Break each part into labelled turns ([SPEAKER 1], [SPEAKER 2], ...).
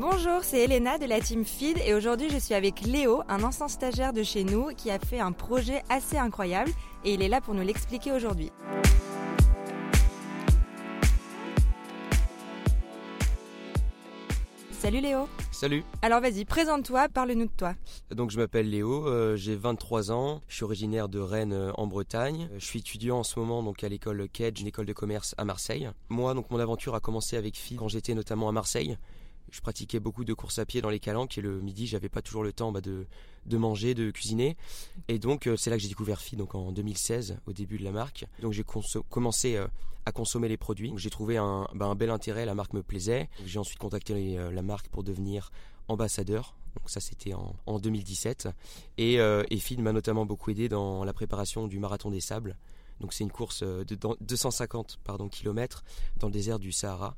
[SPEAKER 1] Bonjour, c'est Elena de la team Feed et aujourd'hui je suis avec Léo, un ancien stagiaire de chez nous qui a fait un projet assez incroyable et il est là pour nous l'expliquer aujourd'hui. Salut Léo.
[SPEAKER 2] Salut.
[SPEAKER 1] Alors vas-y, présente-toi, parle-nous de toi.
[SPEAKER 2] Donc je m'appelle Léo, euh, j'ai 23 ans, je suis originaire de Rennes euh, en Bretagne. Je suis étudiant en ce moment donc à l'école Kedge, une école de commerce à Marseille. Moi donc mon aventure a commencé avec FID quand j'étais notamment à Marseille je pratiquais beaucoup de courses à pied dans les calanques et le midi j'avais pas toujours le temps bah, de, manger, de cuisiner et donc euh, c'est là que j'ai découvert FI donc en 2016 au début de la marque. Donc j'ai commencé euh, à consommer les produits. J'ai trouvé un, bah, un, bel intérêt, la marque me plaisait. J'ai ensuite contacté euh, la marque pour devenir ambassadeur. Donc ça c'était en, en, 2017 et, et FID m'a notamment beaucoup aidé dans la préparation du marathon des sables. Donc c'est une course de 250 pardon, kilomètres dans le désert du Sahara.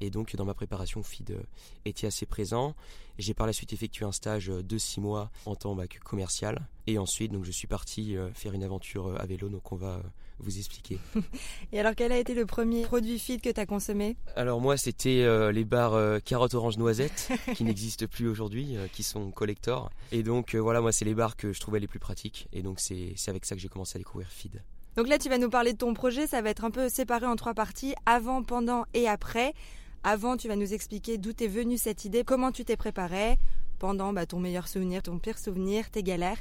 [SPEAKER 2] Et donc dans ma préparation, FID euh, était assez présent. J'ai par la suite effectué un stage de six mois en tant que commercial. Et ensuite, donc, je suis parti euh, faire une aventure euh, à vélo, donc on va vous expliquer.
[SPEAKER 1] Et alors, quel a été le premier produit FID que tu as consommé?
[SPEAKER 2] Alors moi, c'était les bars carottes orange noisette, qui n'existent plus aujourd'hui, qui sont collector. Et donc voilà, moi, c'est les bars que je trouvais les plus pratiques. Et donc c'est avec ça que j'ai commencé à découvrir FID.
[SPEAKER 1] Donc là, tu vas nous parler de ton projet. Ça va être un peu séparé en trois parties, avant, pendant et après. Avant, tu vas nous expliquer d'où t'es venue cette idée, comment tu t'es préparé pendant bah, ton meilleur souvenir, ton pire souvenir, tes galères.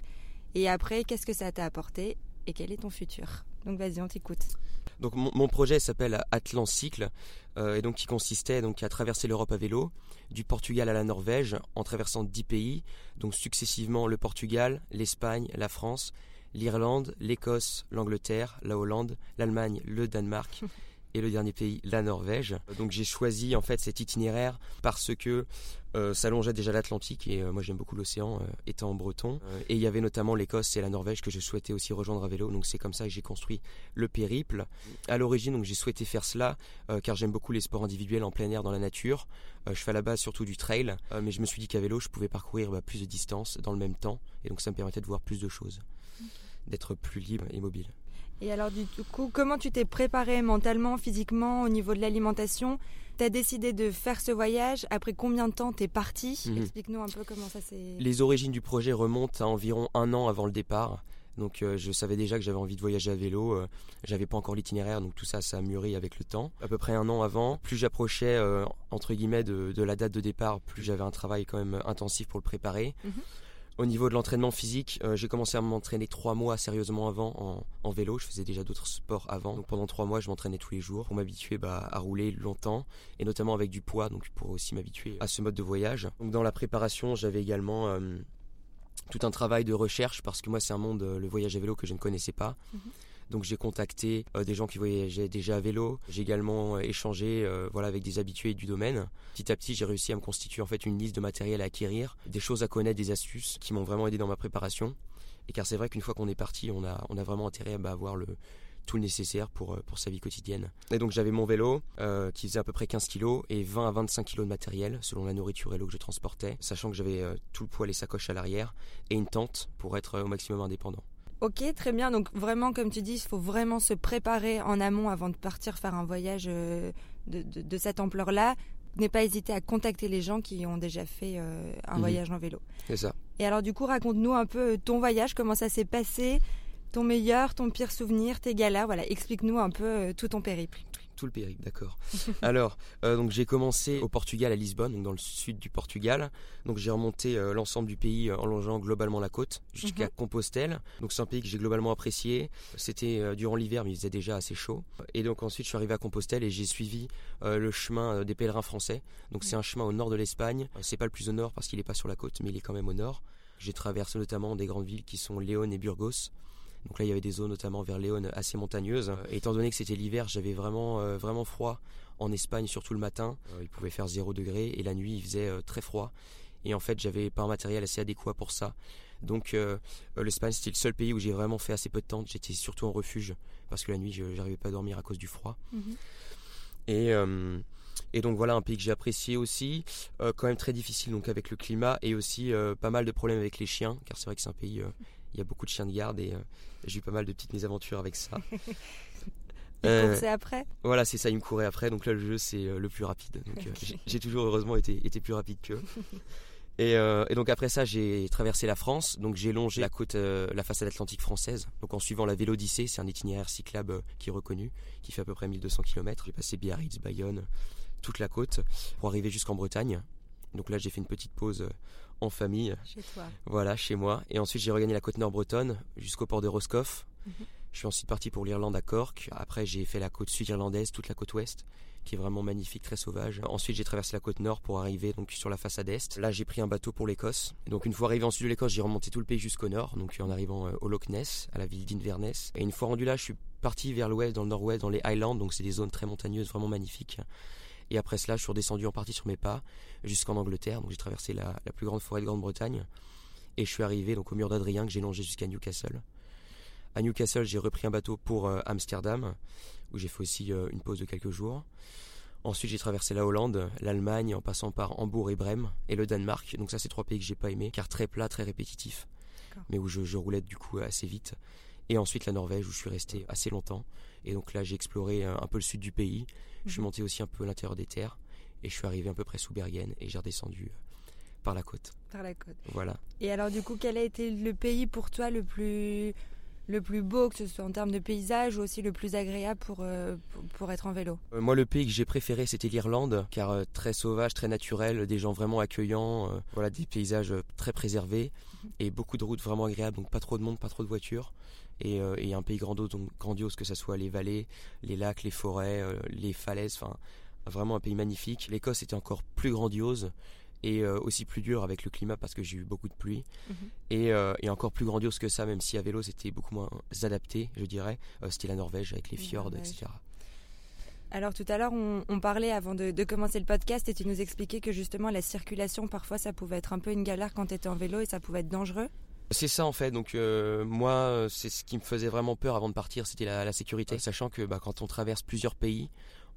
[SPEAKER 1] Et après, qu'est-ce que ça t'a apporté et quel est ton futur? Donc vas-y, on t'écoute.
[SPEAKER 2] Donc mon, projet s'appelle Atlant Cycle euh, et donc qui consistait donc à traverser l'Europe à vélo, du Portugal à la Norvège, en traversant 10 pays, donc successivement le Portugal, l'Espagne, la France, l'Irlande, l'Écosse, l'Angleterre, la Hollande, l'Allemagne, le Danemark et le dernier pays, la Norvège. Donc j'ai choisi en fait cet itinéraire parce que euh, ça longeait déjà l'Atlantique et euh, moi j'aime beaucoup l'océan euh, étant breton. et il y avait notamment l'Écosse et la Norvège que je souhaitais aussi rejoindre à vélo. Donc c'est comme ça que j'ai construit le périple. À l'origine donc j'ai souhaité faire cela car j'aime beaucoup les sports individuels en plein air dans la nature. je fais à la base surtout du trail, mais je me suis dit qu'à vélo je pouvais parcourir bah, plus de distance dans le même temps et donc ça me permettait de voir plus de choses, d'être plus libre et mobile.
[SPEAKER 1] Et alors du coup, comment tu t'es préparé mentalement, physiquement, au niveau de l'alimentation? Tu as décidé de faire ce voyage? Après combien de temps t'es parti? Mhm. Explique-nous un peu comment ça s'est...
[SPEAKER 2] Les origines du projet remontent à environ un an avant le départ. Donc euh, je savais déjà que j'avais envie de voyager à vélo. Euh, j'avais pas encore l'itinéraire, donc tout ça, ça a mûri avec le temps. À peu près un an avant, plus j'approchais euh, entre guillemets de, la date de départ, plus j'avais un travail quand même intensif pour le préparer. Mhm. Au niveau de l'entraînement physique, euh, j'ai commencé à m'entraîner trois mois sérieusement avant en, vélo. Je faisais déjà d'autres sports avant. Pendant trois mois, je m'entraînais tous les jours pour m'habituer bah, à rouler longtemps et notamment avec du poids, donc pour aussi m'habituer à ce mode de voyage. Dans la préparation, j'avais également euh, tout un travail de recherche parce que moi, c'est un monde, euh, le voyage à vélo que je ne connaissais pas. Mhm. Donc j'ai contacté euh, des gens qui voyageaient déjà à vélo. J'ai également euh, échangé euh, voilà avec des habitués du domaine. Petit à petit, j'ai réussi à me constituer en fait une liste de matériel à acquérir, des choses à connaître, des astuces qui m'ont vraiment aidé dans ma préparation. Et car c'est vrai qu'une fois qu'on est parti, on a on a vraiment intérêt à avoir le tout le nécessaire pour, pour sa vie quotidienne. Et donc j'avais mon vélo qui faisait à peu près 15 kg et 20 à 25 kg de matériel selon la nourriture et l'eau que je transportais, sachant que j'avais tout le poids, les sacoches à l'arrière et une tente pour être au maximum indépendant.
[SPEAKER 1] Ok, très bien. Donc vraiment, comme tu dis, il faut vraiment se préparer en amont avant de partir faire un voyage euh, de, cette ampleur-là. N'aie pas hésité à contacter les gens qui ont déjà fait euh, un mhm. voyage en vélo.
[SPEAKER 2] C'est ça.
[SPEAKER 1] Et alors du coup, raconte-nous un peu ton voyage, comment ça s'est passé, ton meilleur, ton pire souvenir, tes galères. Voilà, explique-nous un peu euh, tout ton périple
[SPEAKER 2] tout le périple, d'accord. Alors, euh, donc j'ai commencé au Portugal, à Lisbonne, donc dans le sud du Portugal. Donc j'ai remonté euh, l'ensemble du pays euh, en longeant globalement la côte jusqu'à mhm. Compostelle. Donc c'est un pays que j'ai globalement apprécié. C'était durant l'hiver, mais il faisait déjà assez chaud. Et donc ensuite, je suis arrivé à Compostelle et j'ai suivi le chemin des pèlerins français. Donc c'est un chemin au nord de l'Espagne. C'est pas le plus au nord parce qu'il n'est pas sur la côte, mais il est quand même au nord. J'ai traversé notamment des grandes villes qui sont Léon et Burgos. Donc là, il y avait des zones notamment vers Léon assez montagneuses. Et étant donné que c'était l'hiver, j'avais vraiment, euh, vraiment froid en Espagne, surtout le matin. Euh, il pouvait faire 0 degré et la nuit, il faisait euh, très froid. Et en fait, j'avais pas un matériel assez adéquat pour ça. Donc l'Espagne, c'était le seul pays où j'ai vraiment fait assez peu de tentes. J'étais surtout en refuge parce que la nuit, je n'arrivais pas à dormir à cause du froid. Mhm. Et, et donc voilà un pays que j'ai apprécié aussi, quand même très difficile donc avec le climat et aussi pas mal de problèmes avec les chiens, car c'est vrai que c'est un pays il y a beaucoup de chiens de garde et euh, j'ai eu pas mal de petites mésaventures avec ça.
[SPEAKER 1] Euh, c'est après?
[SPEAKER 2] Voilà, c'est ça, il me courait après. Donc là, le jeu, c'est euh, le plus rapide. Donc j'ai toujours heureusement été, été plus rapide qu'eux. Et, et, donc après ça, j'ai traversé la France. Donc j'ai longé la côte, la façade atlantique française. Donc en suivant la Vélodyssée, c'est un itinéraire cyclable qui est reconnu, qui fait à peu près 1200 km. J'ai passé Biarritz, Bayonne, toute la côte pour arriver jusqu'en Bretagne. Donc là, j'ai fait une petite pause en famille.
[SPEAKER 1] Chez toi.
[SPEAKER 2] Voilà, chez moi. Et ensuite, j'ai regagné la côte nord bretonne jusqu'au port de Roscoff. Mhm. Je suis ensuite parti pour l'Irlande à Cork. Après, j'ai fait la côte sud irlandaise, toute la côte ouest, qui est vraiment magnifique, très sauvage. Ensuite, j'ai traversé la côte nord pour arriver donc sur la façade est. Là, j'ai pris un bateau pour l'Écosse. Donc, une fois arrivé en sud de l'Écosse, j'ai remonté tout le pays jusqu'au nord, donc en arrivant euh, au Loch Ness, à la ville d'Inverness. Et une fois rendu là, je suis parti vers l'ouest, dans le nord-ouest, dans les Highlands. Donc, c'est des zones très montagneuses, vraiment magnifiques. Et après cela, je suis redescendu en partie sur mes pas jusqu'en Angleterre. Donc j'ai traversé la, plus grande forêt de Grande-Bretagne. Et je suis arrivé donc au mur d'Adrien que j'ai longé jusqu'à Newcastle. À Newcastle, j'ai repris un bateau pour euh, Amsterdam, où j'ai fait aussi euh, une pause de quelques jours. Ensuite, j'ai traversé la Hollande, l'Allemagne, en passant par Hambourg et Brême, et le Danemark. Donc ça, c'est trois pays que j'ai pas aimé, car très plat, très répétitif, mais où je, je, roulais du coup assez vite. Et ensuite la Norvège, où je suis resté assez longtemps. Et donc là, j'ai exploré euh, un peu le sud du pays. Je suis mhm. monté aussi un peu à l'intérieur des terres et je suis arrivé à peu près sous Bergen et j'ai redescendu euh, par la côte.
[SPEAKER 1] Par la côte.
[SPEAKER 2] Voilà.
[SPEAKER 1] Et alors du coup, quel a été le pays pour toi le plus le plus beau, que ce soit en termes de paysage ou aussi le plus agréable pour, euh, pour, être en vélo?
[SPEAKER 2] Euh, Moi, le pays que j'ai préféré, c'était l'Irlande, car très sauvage, très naturel, des gens vraiment accueillants, voilà, des paysages très préservés mhm. et beaucoup de routes vraiment agréables, donc pas trop de monde, pas trop de voitures. Et, et un pays grandiose, donc grandiose, que ce soit les vallées, les lacs, les forêts, les falaises, enfin Vraiment un pays magnifique. L'Écosse était encore plus grandiose et euh, aussi plus dur avec le climat parce que j'ai eu beaucoup de pluie. Mhm. Euh, et, encore plus grandiose que ça, même si à vélo c'était beaucoup moins adapté, je dirais. Euh, c'était la Norvège avec les fjords, etc.
[SPEAKER 1] Alors tout à l'heure, on, parlait avant de, commencer le podcast et tu nous expliquais que justement la circulation, parfois ça pouvait être un peu une galère quand tu étais en vélo et ça pouvait être dangereux.
[SPEAKER 2] C'est ça en fait, donc moi c'est ce qui me faisait vraiment peur avant de partir, c'était la, sécurité, sachant que bah, quand on traverse plusieurs pays,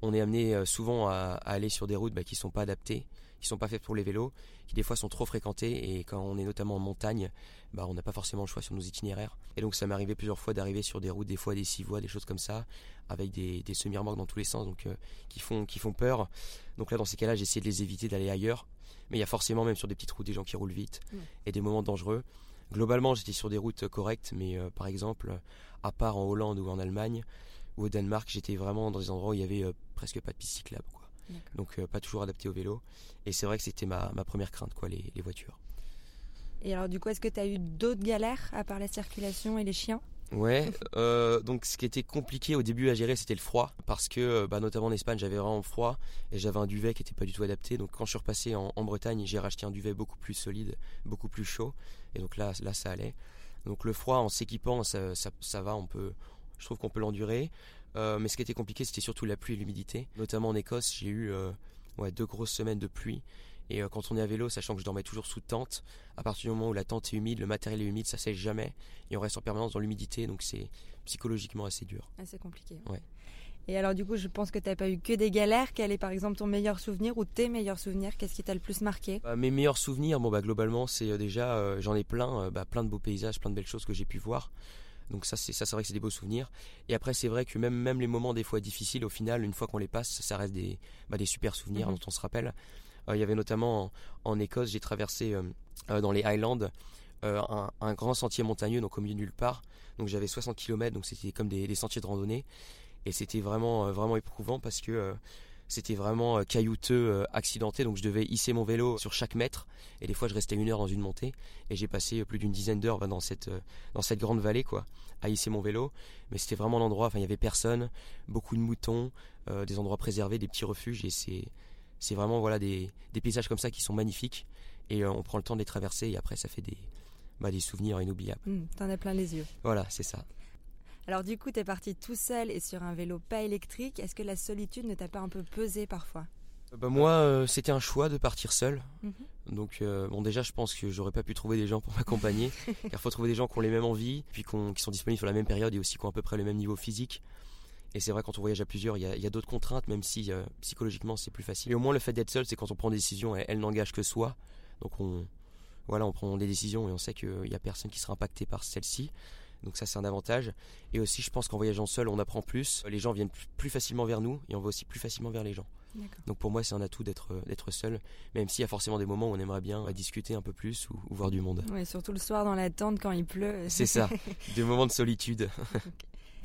[SPEAKER 2] on est amené euh, souvent à, aller sur des routes bah, qui ne sont pas adaptées, qui ne sont pas faites pour les vélos, qui des fois sont trop fréquentées et quand on est notamment en montagne, bah, on n'a pas forcément le choix sur nos itinéraires. Et donc ça m'est arrivé plusieurs fois d'arriver sur des routes, des fois des six voies, des choses comme ça, avec des, semi-remorques dans tous les sens, donc euh, qui font qui font peur. Donc là dans ces cas-là, j'ai essayé de les éviter d'aller ailleurs. Mais il y a forcément même sur des petites routes des gens qui roulent vite et des moments dangereux. Globalement, j'étais sur des routes correctes, mais euh, par exemple, à part en Hollande ou en Allemagne, ou au Danemark, j'étais vraiment dans des endroits où il y avait euh, presque pas de piste cyclable. Quoi. Donc euh, pas toujours adapté au vélo. Et c'est vrai que c'était ma, ma, première crainte, quoi, les, les voitures.
[SPEAKER 1] Et alors du coup, est-ce que tu as eu d'autres galères à part la circulation et les chiens?
[SPEAKER 2] Ouais, euh, donc ce qui était compliqué au début à gérer, c'était le froid, parce que bah, notamment en Espagne, j'avais vraiment froid et j'avais un duvet qui n'était pas du tout adapté. Donc quand je suis repassé en, en Bretagne, j'ai racheté un duvet beaucoup plus solide, beaucoup plus chaud, et donc là, là ça allait. Donc le froid, en s'équipant, ça, ça, ça, va, on peut, je trouve qu'on peut l'endurer. Euh, mais ce qui était compliqué, c'était surtout la pluie et l'humidité. Notamment en Écosse, j'ai eu euh, ouais, deux grosses semaines de pluie. Et euh, quand on est à vélo, sachant que je dormais toujours sous tente, à partir du moment où la tente est humide, le matériel est humide, ça sèche jamais. Et on reste en permanence dans l'humidité, donc c'est psychologiquement assez dur.
[SPEAKER 1] Assez compliqué.
[SPEAKER 2] Ouais.
[SPEAKER 1] Et alors du coup, je pense que tu n'as pas eu que des galères. Quel est par exemple ton meilleur souvenir ou tes meilleurs souvenirs? Qu'est-ce qui t'a le plus marqué?
[SPEAKER 2] Bah, Mes meilleurs souvenirs, bon bah globalement, c'est déjà, j'en ai plein, bah, plein de beaux paysages, plein de belles choses que j'ai pu voir. Donc ça, c'est ça, c'est vrai que c'est des beaux souvenirs. Et après, c'est vrai que même même les moments des fois difficiles, au final, une fois qu'on les passe, ça reste des bah, des super souvenirs mhm. dont on se rappelle. Euh, il y avait notamment en, Écosse, j'ai traversé euh, euh, dans les Highlands un, grand sentier montagneux, donc au milieu de nulle part. Donc j'avais 60 km, donc c'était comme des, sentiers de randonnée. Et c'était vraiment vraiment éprouvant parce que c'était vraiment caillouteux, accidenté, donc je devais hisser mon vélo sur chaque mètre. Et des fois, je restais une heure dans une montée. Et j'ai passé plus d'une dizaine d'heures bah, dans cette, dans cette grande vallée, quoi, à hisser mon vélo. Mais c'était vraiment l'endroit, enfin, il y avait personne, beaucoup de moutons, des endroits préservés, des petits refuges. Et c'est, c'est vraiment voilà, des, des paysages comme ça qui sont magnifiques. Et on prend le temps de les traverser. Et après, ça fait des, bah, des souvenirs inoubliables.
[SPEAKER 1] Mmh, T'en as plein les yeux.
[SPEAKER 2] Voilà, c'est ça.
[SPEAKER 1] Alors du coup, tu es parti tout seul et sur un vélo pas électrique. Est-ce que la solitude ne t'a pas un peu pesé parfois?
[SPEAKER 2] Bah moi, euh, c'était un choix de partir seul. Mhm. Donc, euh, bon, déjà, je pense que j'aurais pas pu trouver des gens pour m'accompagner. car il faut trouver des gens qui ont les mêmes envies, puis qui sont disponibles sur la même période et aussi qui ont à peu près le même niveau physique. Et c'est vrai, quand on voyage à plusieurs, il y a, d'autres contraintes, même si euh, psychologiquement c'est plus facile. Et au moins, le fait d'être seul, c'est quand on prend des décisions, elles, elles n'engagent que soi. Donc, on, voilà, on prend des décisions et on sait qu'il y a personne qui sera impacté par celle-ci. Donc ça c'est un avantage. Et aussi je pense qu'en voyageant seul on apprend plus, les gens viennent plus facilement vers nous et on va aussi plus facilement vers les gens. Donc pour moi c'est un atout d'être d'être seul, même s'il y a forcément des moments où on aimerait bien discuter un peu plus ou, voir du monde.
[SPEAKER 1] Oui, surtout le soir dans la tente quand il pleut.
[SPEAKER 2] C'est ça, des moments de solitude.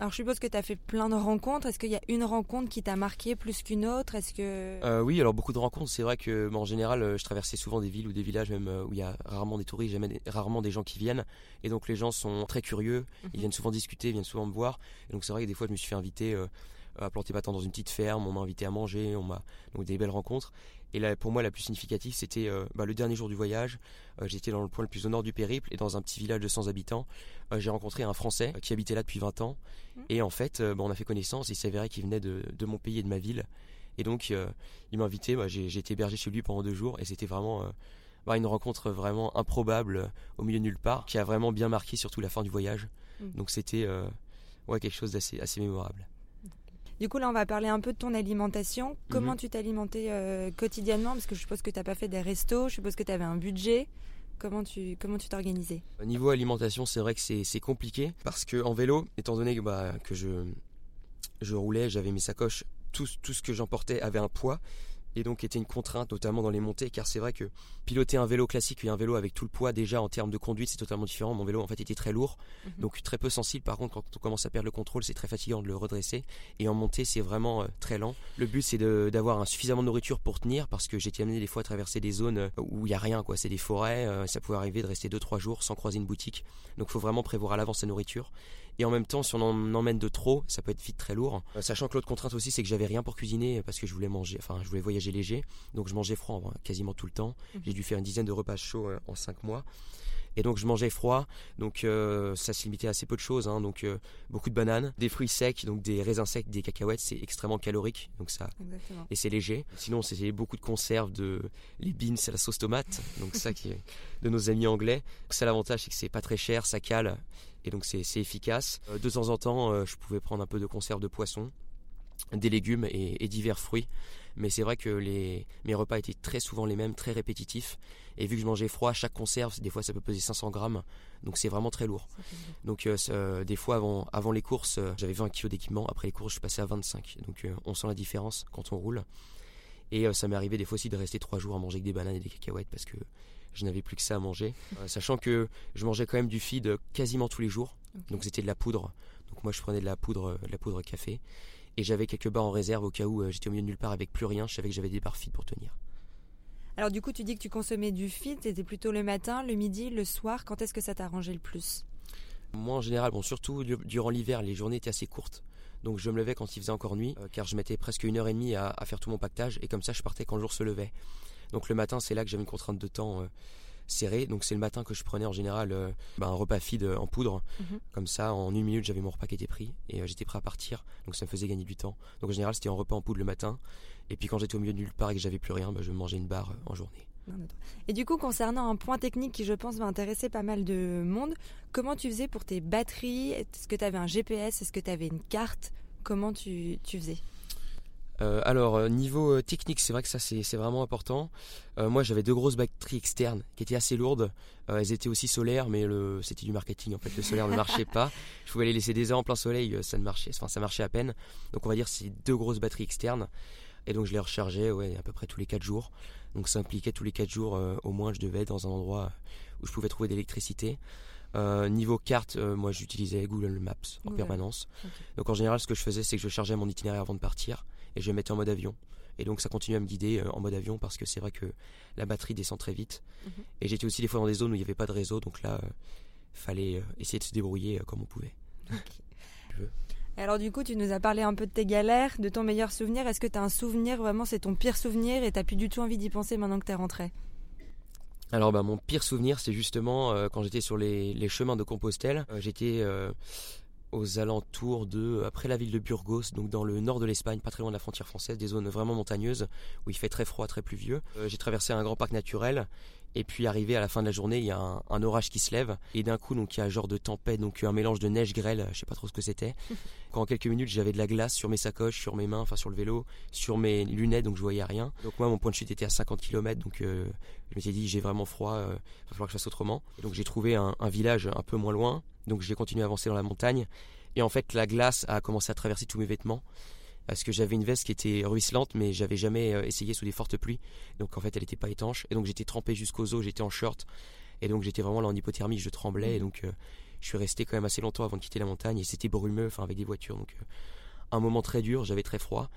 [SPEAKER 1] Alors je suppose que tu as fait plein de rencontres. Est-ce qu'il y a une rencontre qui t'a marqué plus qu'une autre? Est-ce que
[SPEAKER 2] euh, Oui, alors beaucoup de rencontres. C'est vrai que en général, euh, je traversais souvent des villes ou des villages même euh, où il y a rarement des touristes, jamais rarement des gens qui viennent. Et donc les gens sont très curieux. Ils mhm. viennent souvent discuter, viennent souvent me voir. Et donc c'est vrai que des fois je me suis fait inviter à planter ma tente dans une petite ferme. On m'a invité à manger. On m'a donc des belles rencontres. Et là, pour moi, la plus significative, c'était euh, bah, le dernier jour du voyage. Euh, j'étais dans le point le plus au nord du périple et dans un petit village de 100 habitants. Euh, j'ai rencontré un Français qui habitait là depuis 20 ans. Mmh. Et en fait, bah, on a fait connaissance. Il s'avérait qu'il venait de, mon pays et de ma ville. Et donc, il m'a invité. Bah, j'ai été hébergé chez lui pendant deux jours. Et c'était vraiment une rencontre vraiment improbable au milieu de nulle part, qui a vraiment bien marqué surtout la fin du voyage. Mmh. Donc, c'était ouais, quelque chose d'assez assez mémorable.
[SPEAKER 1] Du coup, là, on va parler un peu de ton alimentation. Comment mhm. tu t'alimentais euh, quotidiennement? Parce que je suppose que tu n'as pas fait des restos, je suppose que tu avais un budget. Comment tu comment tu t'organisais?
[SPEAKER 2] Niveau alimentation, c'est vrai que c'est compliqué parce que en vélo, étant donné que, bah, que je je roulais, j'avais mes sacoches, tout, tout ce que j'emportais avait un poids et donc était une contrainte notamment dans les montées car c'est vrai que piloter un vélo classique et un vélo avec tout le poids déjà en termes de conduite c'est totalement différent. Mon vélo en fait était très lourd mhm. donc très peu sensible. Par contre quand on commence à perdre le contrôle c'est très fatigant de le redresser. Et en montée c'est vraiment euh, très lent. Le but c'est d'avoir suffisamment de nourriture pour tenir parce que j'ai été amené des fois à traverser des zones euh, où il y a rien quoi. C'est des forêts euh, ça pouvait arriver de rester 2-3 jours sans croiser une boutique. Donc il faut vraiment prévoir à l'avance sa nourriture et en même temps, si on en emmène de trop, ça peut être vite très lourd. Euh, sachant que l'autre contrainte aussi, c'est que j'avais rien pour cuisiner parce que je voulais manger, enfin, je voulais voyager léger. Donc je mangeais froid quasiment tout le temps. Mhm. J'ai dû faire une dizaine de repas chauds euh, en 5 mois. Et donc je mangeais froid, donc euh, ça se limitait à assez peu de choses. Hein. donc beaucoup de bananes, des fruits secs, donc des raisins secs, des cacahuètes, c'est extrêmement calorique, donc ça et c'est léger. Sinon c'était beaucoup de conserves, de les beans, c'est la sauce tomate, donc ça qui est de nos amis anglais. Ça l'avantage c'est que c'est pas très cher, ça cale et donc c'est efficace. Euh, de temps en temps, euh, je pouvais prendre un peu de conserve de poisson, des légumes et, divers fruits. Mais c'est vrai que les, mes repas étaient très souvent les mêmes, très répétitifs. Et vu que je mangeais froid, chaque conserve, des fois ça peut peser 500 grammes. Donc c'est vraiment très lourd. Donc euh, des fois avant, avant les courses, j'avais 20 kg d'équipement. Après les courses, je passais à 25. Donc on sent la différence quand on roule. Et ça m'est arrivé des fois aussi de rester 3 jours à manger avec des bananes et des cacahuètes parce que je n'avais plus que ça à manger. Euh, sachant que je mangeais quand même du feed quasiment tous les jours. Donc c'était de la poudre. Donc moi je prenais de la poudre, de la poudre café. Et j'avais quelques barres en réserve au cas où euh, j'étais au milieu de nulle part avec plus rien. Je savais que j'avais des barres feed pour tenir.
[SPEAKER 1] Alors du coup tu dis que tu consommais du feed. C'était plutôt le matin, le midi, le soir. Quand est-ce que ça t'arrangeait le plus?
[SPEAKER 2] Moi en général, bon surtout durant l'hiver, les journées étaient assez courtes. Donc je me levais quand il faisait encore nuit, euh, car je mettais presque une heure et demie à, à, faire tout mon pactage, et comme ça je partais quand le jour se levait. Donc le matin, c'est là que j'avais une contrainte de temps euh, serrée. Donc c'est le matin que je prenais en général euh, bah, un repas feed euh, en poudre. Mhm. Comme ça, en une minute, j'avais mon repas qui était pris et j'étais prêt à partir. Donc ça me faisait gagner du temps. Donc en général, c'était un repas en poudre le matin. Et puis quand j'étais au milieu de nulle part et que j'avais plus rien, bah, je mangeais une barre en journée.
[SPEAKER 1] Et du coup, concernant un point technique qui, je pense, va intéresser pas mal de monde, comment tu faisais pour tes batteries? Est-ce que tu avais un GPS Est-ce que tu avais une carte? Comment tu, tu faisais?
[SPEAKER 2] Euh, alors euh, niveau euh, technique, c'est vrai que ça c'est vraiment important. moi j'avais deux grosses batteries externes qui étaient assez lourdes. elles étaient aussi solaires, mais c'était du marketing en fait. Le solaire ne marchait pas. Je pouvais les laisser des heures en plein soleil, ça ne marchait, enfin ça marchait à peine. Donc on va dire c'est deux grosses batteries externes. Et donc je les rechargeais ouais, à peu près tous les 4 jours. Donc ça impliquait tous les 4 jours au moins je devais être dans un endroit où je pouvais trouver de l'électricité. niveau carte, moi j'utilisais Google Maps en permanence. Donc en général, ce que je faisais, c'est que je chargeais mon itinéraire avant de partir et je mettais en mode avion. Et donc ça continue à me guider euh, en mode avion parce que c'est vrai que la batterie descend très vite. Mhm. Et j'étais aussi des fois dans des zones où il n'y avait pas de réseau, donc là, il euh, fallait euh, essayer de se débrouiller comme on pouvait.
[SPEAKER 1] Alors du coup, tu nous as parlé un peu de tes galères, de ton meilleur souvenir. Est-ce que tu as un souvenir, vraiment c'est ton pire souvenir et tu plus du tout envie d'y penser maintenant que tu es rentré?
[SPEAKER 2] Alors bah, mon pire souvenir c'est justement quand j'étais sur les, chemins de Compostelle. j'étais aux alentours de, après la ville de Burgos, donc dans le nord de l'Espagne, pas très loin de la frontière française, des zones vraiment montagneuses où il fait très froid, très pluvieux. Euh, j'ai traversé un grand parc naturel Et puis arrivé à la fin de la journée, il y a un, orage qui se lève et d'un coup donc il y a un genre de tempête, donc un mélange de neige grêle, je sais pas trop ce que c'était. Quand en quelques minutes j'avais de la glace sur mes sacoches, sur mes mains, enfin sur le vélo, sur mes lunettes, donc je voyais rien. Donc moi mon point de chute était à 50 km, donc euh, je me suis dit j'ai vraiment froid, il euh, va falloir que je fasse autrement. donc j'ai trouvé un, un, village un peu moins loin, donc j'ai continué à avancer dans la montagne. Et en fait la glace a commencé à traverser tous mes vêtements parce que j'avais une veste qui était ruisselante, mais j'avais jamais euh, essayé sous des fortes pluies. Donc en fait, elle n'était pas étanche. Et donc j'étais trempé jusqu'aux os, j'étais en short. Et donc j'étais vraiment là en hypothermie, je tremblais. Et mmh. donc euh, je suis resté quand même assez longtemps avant de quitter la montagne. Et c'était brumeux, enfin avec des voitures. Donc euh, un moment très dur, j'avais très froid.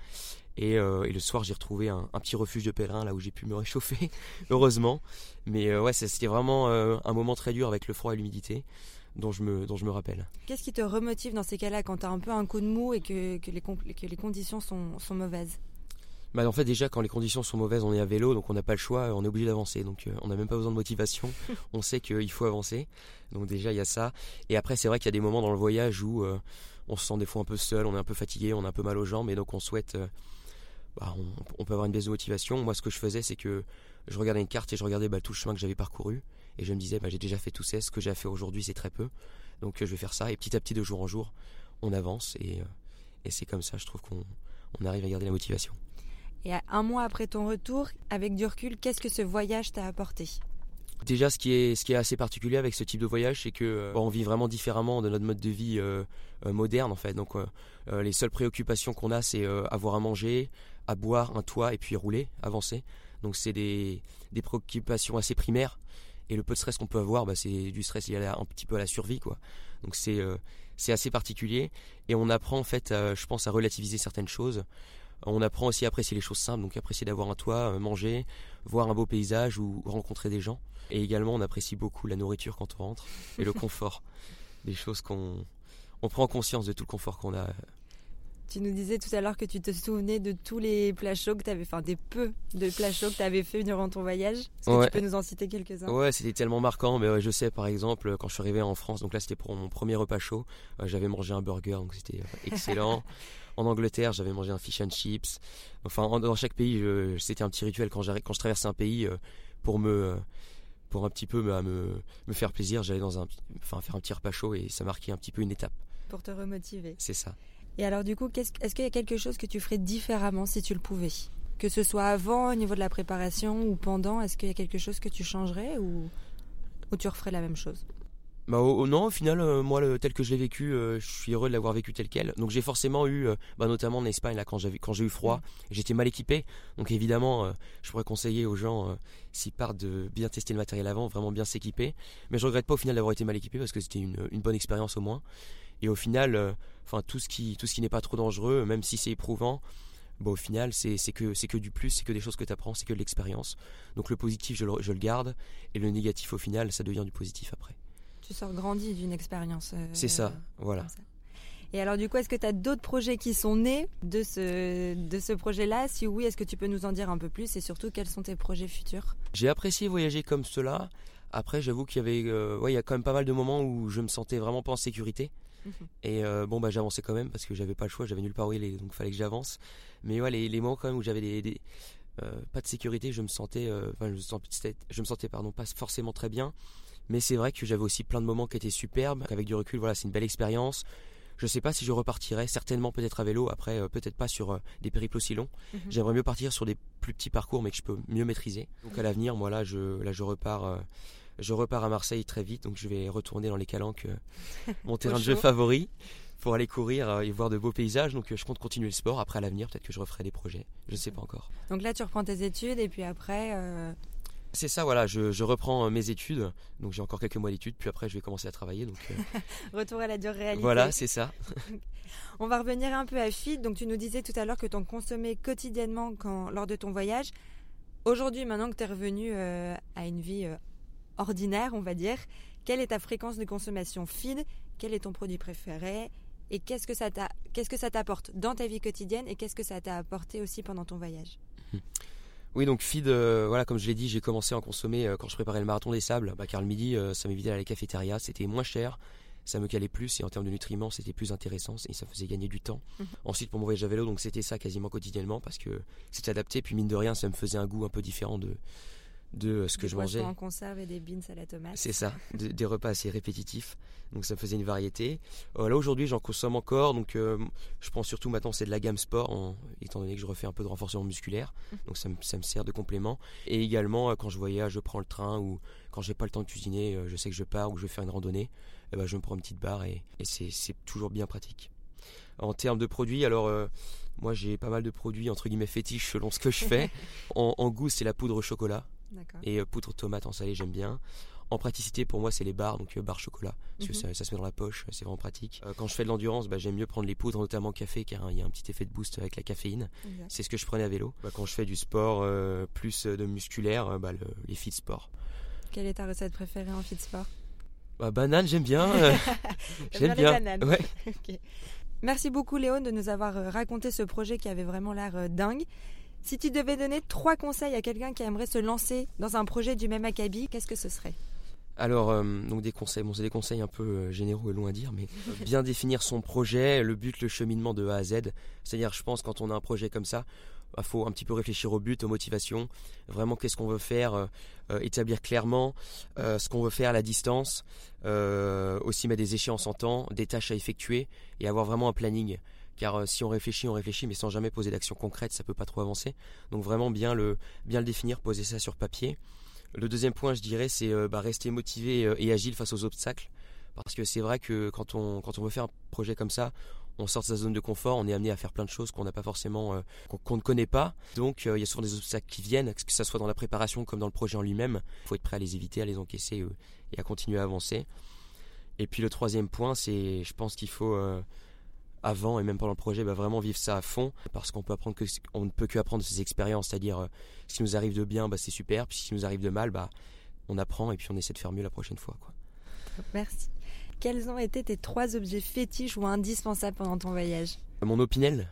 [SPEAKER 2] Et, le soir, j'ai retrouvé un, petit refuge de pèlerin là où j'ai pu me réchauffer, heureusement. Mais ouais, c'était vraiment un moment très dur avec le froid et l'humidité dont je me, dont je me rappelle.
[SPEAKER 1] Qu'est-ce qui te remotive dans ces cas-là quand tu as un peu un coup de mou et que, que, les, que les conditions sont, sont mauvaises?
[SPEAKER 2] Bah en fait déjà quand les conditions sont mauvaises on est à vélo donc on n'a pas le choix on est obligé d'avancer. Donc euh, on n'a même pas besoin de motivation. On sait qu'il faut avancer. Donc déjà il y a ça. Et après c'est vrai qu'il y a des moments dans le voyage où euh, on se sent des fois un peu seul on est un peu fatigué on a un peu mal aux jambes et donc on souhaite euh, bah, on, peut avoir une baisse de motivation. Moi ce que je faisais c'est que je regardais une carte et je regardais bah, tout le chemin que j'avais parcouru et je me disais, bah, j'ai déjà fait tout ça, ce que j'ai à faire aujourd'hui, c'est très peu. Donc euh, je vais faire ça. Et petit à petit, de jour en jour, on avance. Et, euh, et c'est comme ça, je trouve qu'on on arrive à garder la motivation.
[SPEAKER 1] Et un mois après ton retour, avec du recul, qu'est-ce que ce voyage t'a apporté?
[SPEAKER 2] Déjà, ce qui, est, ce qui est assez particulier avec ce type de voyage, c'est que euh, on vit vraiment différemment de notre mode de vie moderne en fait. Donc, les seules préoccupations qu'on a, c'est avoir à manger, à boire, un toit et puis rouler, avancer. Donc, c'est des, des préoccupations assez primaires. Et le peu de stress qu'on peut avoir, bah, c'est du stress lié un petit peu à la survie, quoi. Donc c'est euh, c'est assez particulier et on apprend en fait, je pense, à relativiser certaines choses. On apprend aussi à apprécier les choses simples, donc apprécier d'avoir un toit, euh, manger, voir un beau paysage ou rencontrer des gens. Et également, on apprécie beaucoup la nourriture quand on rentre et le confort, des choses qu'on on prend conscience de tout le confort qu'on a
[SPEAKER 1] tu nous disais tout à l'heure que tu te souvenais de tous les plats chauds que tu avais, enfin des peu de plats chauds que tu avais fait durant ton voyage. Est-ce que tu peux nous en citer quelques-uns?
[SPEAKER 2] Ouais, c'était tellement marquant. Mais je sais, par exemple, quand je suis arrivé en France, donc là c'était pour mon premier repas chaud, euh, j'avais mangé un burger, donc c'était euh, excellent. en Angleterre, j'avais mangé un fish and chips. Enfin, dans chaque pays, c'était un petit rituel quand, quand je traversais un pays euh, pour me pour un petit peu me, me, faire plaisir, j'allais dans un, enfin, faire un petit repas chaud et ça marquait un petit peu une étape.
[SPEAKER 1] Pour te remotiver.
[SPEAKER 2] C'est ça.
[SPEAKER 1] Et alors du coup, est-ce qu'il y a quelque chose que tu ferais différemment si tu le pouvais? Que ce soit avant, au niveau de la préparation ou pendant, est-ce qu'il y a quelque chose que tu changerais ou, ou tu referais la même chose?
[SPEAKER 2] Bah, non, au final, euh, moi, tel que je l'ai vécu, euh, je suis heureux de l'avoir vécu tel quel. Donc j'ai forcément eu, euh, bah, notamment en Espagne, là, quand j'ai eu froid, mm. j'étais mal équipé. Donc évidemment, je pourrais conseiller aux gens, s'ils partent, de bien tester le matériel avant, vraiment bien s'équiper. Mais je regrette pas au final d'avoir été mal équipé parce que c'était une, une bonne expérience au moins. Et au final, enfin tout ce qui tout ce qui n'est pas trop dangereux, même si c'est éprouvant, bon, au final c'est que c'est que du plus, c'est que des choses que tu apprends, c'est que de l'expérience. Donc le positif je le, je le, garde et le négatif au final ça devient du positif après.
[SPEAKER 1] Tu sors grandi d'une expérience. Euh,
[SPEAKER 2] c'est ça, voilà.
[SPEAKER 1] Et alors du coup, est-ce que tu as d'autres projets qui sont nés de ce, de ce projet-là? Si oui, est-ce que tu peux nous en dire un peu plus? Et surtout quels sont tes projets futurs?
[SPEAKER 2] J'ai apprécié voyager comme cela. Après, j'avoue qu'il y avait, euh, ouais, il y a quand même pas mal de moments où je me sentais vraiment pas en sécurité. Et euh, bon, bah, j'avançais quand même parce que j'avais pas le choix, j'avais nulle part où aller, donc fallait que j'avance. Mais ouais, les, les, moments quand même où j'avais des, euh, pas de sécurité, je me sentais, euh, je, me sentais, je me sentais pardon, pas forcément très bien. Mais c'est vrai que j'avais aussi plein de moments qui étaient superbes. Avec du recul, voilà, c'est une belle expérience. Je sais pas si je repartirais, certainement peut-être à vélo, après peut-être pas sur des périples aussi longs. Mhm. J'aimerais mieux partir sur des plus petits parcours mais que je peux mieux maîtriser. Donc à l'avenir, moi là je, là, je repars je repars à Marseille très vite, donc je vais retourner dans les calanques, euh, mon terrain de jeu favori, pour aller courir euh, et voir de beaux paysages. Donc euh, je compte continuer le sport. Après à l'avenir, peut-être que je referai des projets. Je ne sais pas encore.
[SPEAKER 1] Donc là, tu reprends tes études et puis après.
[SPEAKER 2] C'est ça, voilà, je, reprends mes études, donc j'ai encore quelques mois d'études, puis après je vais commencer à travailler. Donc,
[SPEAKER 1] Retour à la dure réalité.
[SPEAKER 2] Voilà, c'est ça.
[SPEAKER 1] On va revenir un peu à FIT. Donc tu nous disais tout à l'heure que tu en consommais quotidiennement quand, lors de ton voyage. Aujourd'hui, maintenant que tu es revenu à une vie ordinaire, on va dire, quelle est ta fréquence de consommation fine? Quel est ton produit préféré? Et qu'est-ce que ça t'apporte dans ta vie quotidienne et qu'est-ce que ça t'a apporté aussi pendant ton voyage?
[SPEAKER 2] Oui, donc feed, euh, voilà, comme je l'ai dit, j'ai commencé à en consommer euh, quand je préparais le marathon des sables, bah, car le midi, euh, ça m'évitait à la cafétéria, c'était moins cher, ça me calait plus et en termes de nutriments, c'était plus intéressant et ça faisait gagner du temps. Mhm. Ensuite, pour mon voyage à vélo, donc c'était ça quasiment quotidiennement parce que c'était adapté, puis mine de rien, ça me faisait un goût un peu différent de, de ce que je mangeais.
[SPEAKER 1] en conserve et des beans à la tomate.
[SPEAKER 2] C'est ça, des repas assez répétitifs. Donc ça faisait une variété. Euh, là aujourd'hui j'en consomme encore, donc euh, je prends surtout maintenant c'est de la gamme sport, étant donné que je refais un peu de renforcement musculaire, donc ça me, sert de complément. Et également euh, quand je voyage, je prends le train ou quand j'ai pas le temps de cuisiner, je sais que je pars ou que je vais faire une randonnée, eh ben, je me prends une petite barre et, c'est toujours bien pratique. En termes de produits, alors moi j'ai pas mal de produits entre guillemets fétiches selon ce que je fais. en, goût c'est la poudre au chocolat et poudre tomate en salé j'aime bien. En praticité, pour moi, c'est les barres, donc euh, barres chocolat, parce que mhm. ça, se met dans la poche, c'est vraiment pratique. Euh, quand je fais de l'endurance, bah, j'aime mieux prendre les poudres, notamment café, car il y a un petit effet de boost avec la caféine. C'est ce que je prenais à vélo. Bah, quand je fais du sport euh, plus de musculaire, bah, les fit sport.
[SPEAKER 1] Quelle est ta recette préférée en fit sport?
[SPEAKER 2] Bah, Banane, j'aime bien.
[SPEAKER 1] j'aime bien. Ouais. Merci beaucoup Léon de nous avoir raconté ce projet qui avait vraiment l'air dingue. Si tu devais donner trois conseils à quelqu'un qui aimerait se lancer dans un projet du même acabit, qu'est-ce que ce serait?
[SPEAKER 2] Alors, euh, donc des conseils, bon, c'est des conseils un peu euh, généraux et loin à dire, mais bien définir son projet, le but, le cheminement de A à Z. C'est-à-dire, je pense, quand on a un projet comme ça, il bah, faut un petit peu réfléchir au but, aux motivations, vraiment qu'est-ce qu'on veut faire, euh, établir clairement ce qu'on veut faire à la distance, aussi mettre des échéances en temps, des tâches à effectuer et avoir vraiment un planning. Car si on réfléchit, on réfléchit, mais sans jamais poser d'action concrète, ça peut pas trop avancer. Donc vraiment bien le, bien le définir, poser ça sur papier. Le deuxième point, je dirais, c'est euh, bah, rester motivé euh, et agile face aux obstacles. Parce que c'est vrai que quand on, quand on veut faire un projet comme ça, on sort de sa zone de confort, on est amené à faire plein de choses qu'on n'a pas forcément, euh, qu'on ne connaît pas. Donc il y a souvent des obstacles qui viennent, que ce soit dans la préparation comme dans le projet en lui-même. Il faut être prêt à les éviter, à les encaisser et à continuer à avancer. Et puis le troisième point, c'est, je pense qu'il faut avant et même pendant le projet, bah, vraiment vivre ça à fond parce qu'on peut apprendre que on ne peut que apprendre de ses expériences, c'est-à-dire euh, si nous arrive de bien, bah, c'est super, puis si nous arrive de mal, bah, on apprend et puis on essaie de faire mieux la prochaine fois. Quoi.
[SPEAKER 1] Merci. Quels ont été tes trois objets fétiches ou indispensables pendant ton voyage?
[SPEAKER 2] Mon opinel,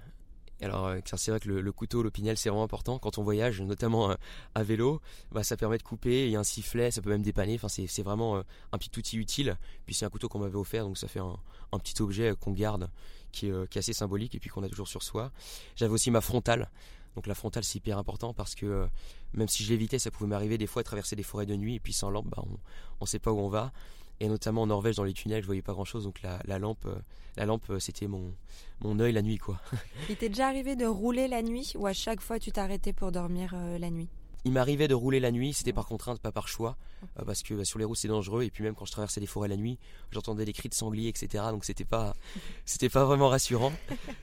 [SPEAKER 2] alors, euh, c'est vrai que le, couteau, l'opinel, c'est vraiment important quand on voyage, notamment euh, à vélo. Bah, ça permet de couper. Il y a un sifflet, ça peut même dépanner. C'est vraiment euh, un petit outil utile. Puis c'est un couteau qu'on m'avait offert, donc ça fait un, petit objet qu'on garde, qui est, assez symbolique et puis qu'on a toujours sur soi. J'avais aussi ma frontale. Donc la frontale c'est hyper important parce que même si je l'évitais, ça pouvait m'arriver des fois de traverser des forêts de nuit et puis sans lampe, bah, on ne sait pas où on va et notamment en Norvège dans les tunnels je voyais pas grand chose donc la, lampe euh, la lampe euh, c'était mon mon œil la nuit quoi.
[SPEAKER 1] Il t'est déjà arrivé de rouler la nuit ou à chaque fois tu t'arrêtais pour dormir euh, la nuit?
[SPEAKER 2] Il m'arrivait de rouler la nuit, c'était par contrainte, pas par choix, parce que bah, sur les routes c'est dangereux. Et puis même quand je traversais les forêts la nuit, j'entendais des cris de sangliers, etc. Donc c'était pas, c'était pas vraiment rassurant.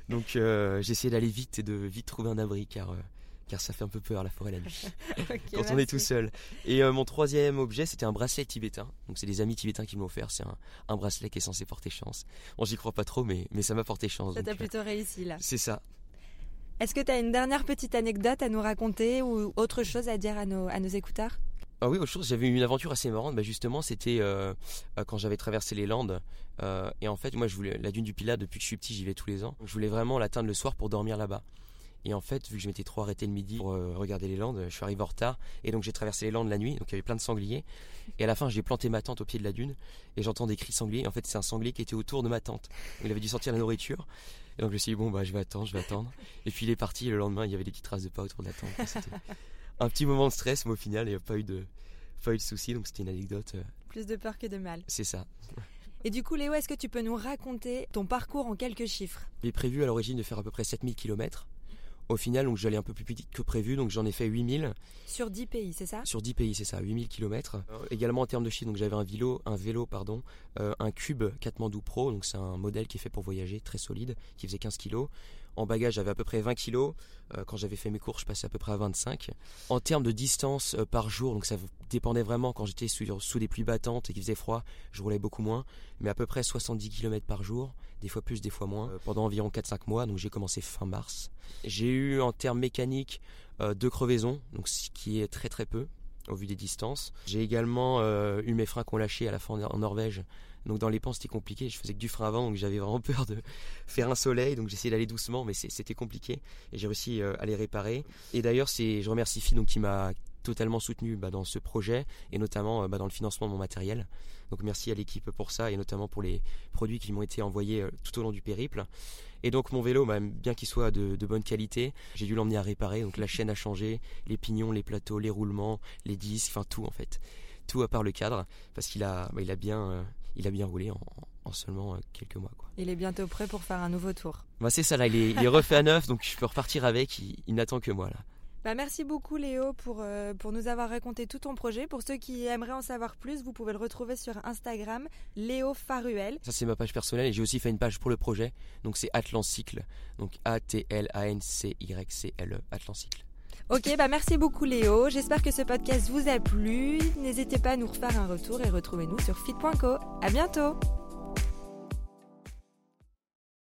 [SPEAKER 2] Donc j'essayais d'aller vite et de vite trouver un abri, car car ça fait un peu peur la forêt la nuit quand on est tout seul. Et euh, mon troisième objet, c'était un bracelet tibétain. Donc c'est des amis tibétains qui m'ont offert. C'est un, bracelet qui est censé porter chance. Bon, j'y crois pas trop, mais, mais ça m'a porté chance.
[SPEAKER 1] Ça t'a plutôt réussi là.
[SPEAKER 2] C'est ça.
[SPEAKER 1] Est-ce que tu as une dernière petite anecdote à nous raconter ou autre chose à dire à nos, à nos écouteurs?
[SPEAKER 2] Ah oui, autre chose, j'avais eu une aventure assez marrante. Bah justement, c'était euh, euh, quand j'avais traversé les Landes. et en fait, moi, je voulais la dune du Pilat depuis que je suis petit, j'y vais tous les ans. Je voulais vraiment l'atteindre le soir pour dormir là-bas. Et en fait, vu que je m'étais trop arrêté le midi pour euh, regarder les Landes, je suis arrivé en retard. Et donc j'ai traversé les Landes la nuit, donc il y avait plein de sangliers. Et à la fin, j'ai planté ma tente au pied de la dune et j'entends des cris sangliers. En fait, c'est un sanglier qui était autour de ma tente. Il avait dû sortir la nourriture. Et donc je me suis dit, bon, bah je vais attendre, je vais attendre. Et puis il est parti. Et le lendemain, il y avait des petites traces de pas autour de la tente. C'était un petit moment de stress, mais au final, il n'y a pas eu de, pas eu de soucis. Donc c'était une anecdote. Euh,
[SPEAKER 1] Plus de peur que de mal.
[SPEAKER 2] C'est ça.
[SPEAKER 1] Et du coup, Léo, est-ce que tu peux nous raconter ton parcours en quelques chiffres?
[SPEAKER 2] J'ai prévu à l'origine de faire à peu près 7000 km. Au final, donc j'allais un peu plus vite que prévu, donc j'en ai fait 8000.
[SPEAKER 1] Sur 10 pays, c'est ça?
[SPEAKER 2] Sur 10 pays, c'est ça, 8000 km. également en termes de chiffres, donc j'avais un vélo, un vélo pardon, euh, un Cube Katmandou Pro, donc c'est un modèle qui est fait pour voyager, très solide, qui faisait 15 kg. En bagage, j'avais à peu près 20 kg. Euh, quand j'avais fait mes cours, je passais à peu près à 25. En termes de distance euh, par jour, donc ça dépendait vraiment quand j'étais sous, sous des pluies battantes et qu'il faisait froid, je roulais beaucoup moins, mais à peu près 70 km par jour, des fois plus, des fois moins, euh, pendant environ 4-5 mois, donc j'ai commencé fin mars. J'ai eu en termes mécaniques deux crevaisons, donc ce qui est très très peu au vu des distances. J'ai également eu mes freins qu'on lâché à la fin en Norvège donc dans les pans c'était compliqué, je faisais que du frein avant donc j'avais vraiment peur de faire un soleil donc j'essayais d'aller doucement mais c'était compliqué et j'ai réussi euh, à les réparer. Et d'ailleurs c'est je remercie Phi donc qui m'a totalement soutenu bah, dans ce projet et notamment euh, bah, dans le financement de mon matériel. Donc merci à l'équipe pour ça et notamment pour les produits qui m'ont été envoyés euh, tout au long du périple. Et donc mon vélo, bah, bien qu'il soit de, bonne qualité, j'ai dû l'emmener à réparer. Donc la chaîne a changé, les pignons, les plateaux, les roulements, les disques, enfin tout en fait. Tout à part le cadre, parce qu'il a, bah, il a, bien, euh, il a bien roulé en, seulement quelques mois. Quoi.
[SPEAKER 1] Il est bientôt prêt pour faire un nouveau tour.
[SPEAKER 2] Bah, c'est ça là, il est, refait à neuf, donc je peux repartir avec, il n'attend que moi là.
[SPEAKER 1] Bah, merci beaucoup Léo pour, euh, pour nous avoir raconté tout ton projet. Pour ceux qui aimeraient en savoir plus, vous pouvez le retrouver sur Instagram, Léo Faruel.
[SPEAKER 2] Ça c'est ma page personnelle et j'ai aussi fait une page pour le projet. Donc c'est Atlancycle. Donc A-T-L-A-N-C-Y-C-L-E, Atlancycle.
[SPEAKER 1] Ok, bah merci beaucoup Léo. J'espère que ce podcast vous a plu. N'hésitez pas à nous refaire un retour et retrouvez-nous sur fit.co. À bientôt.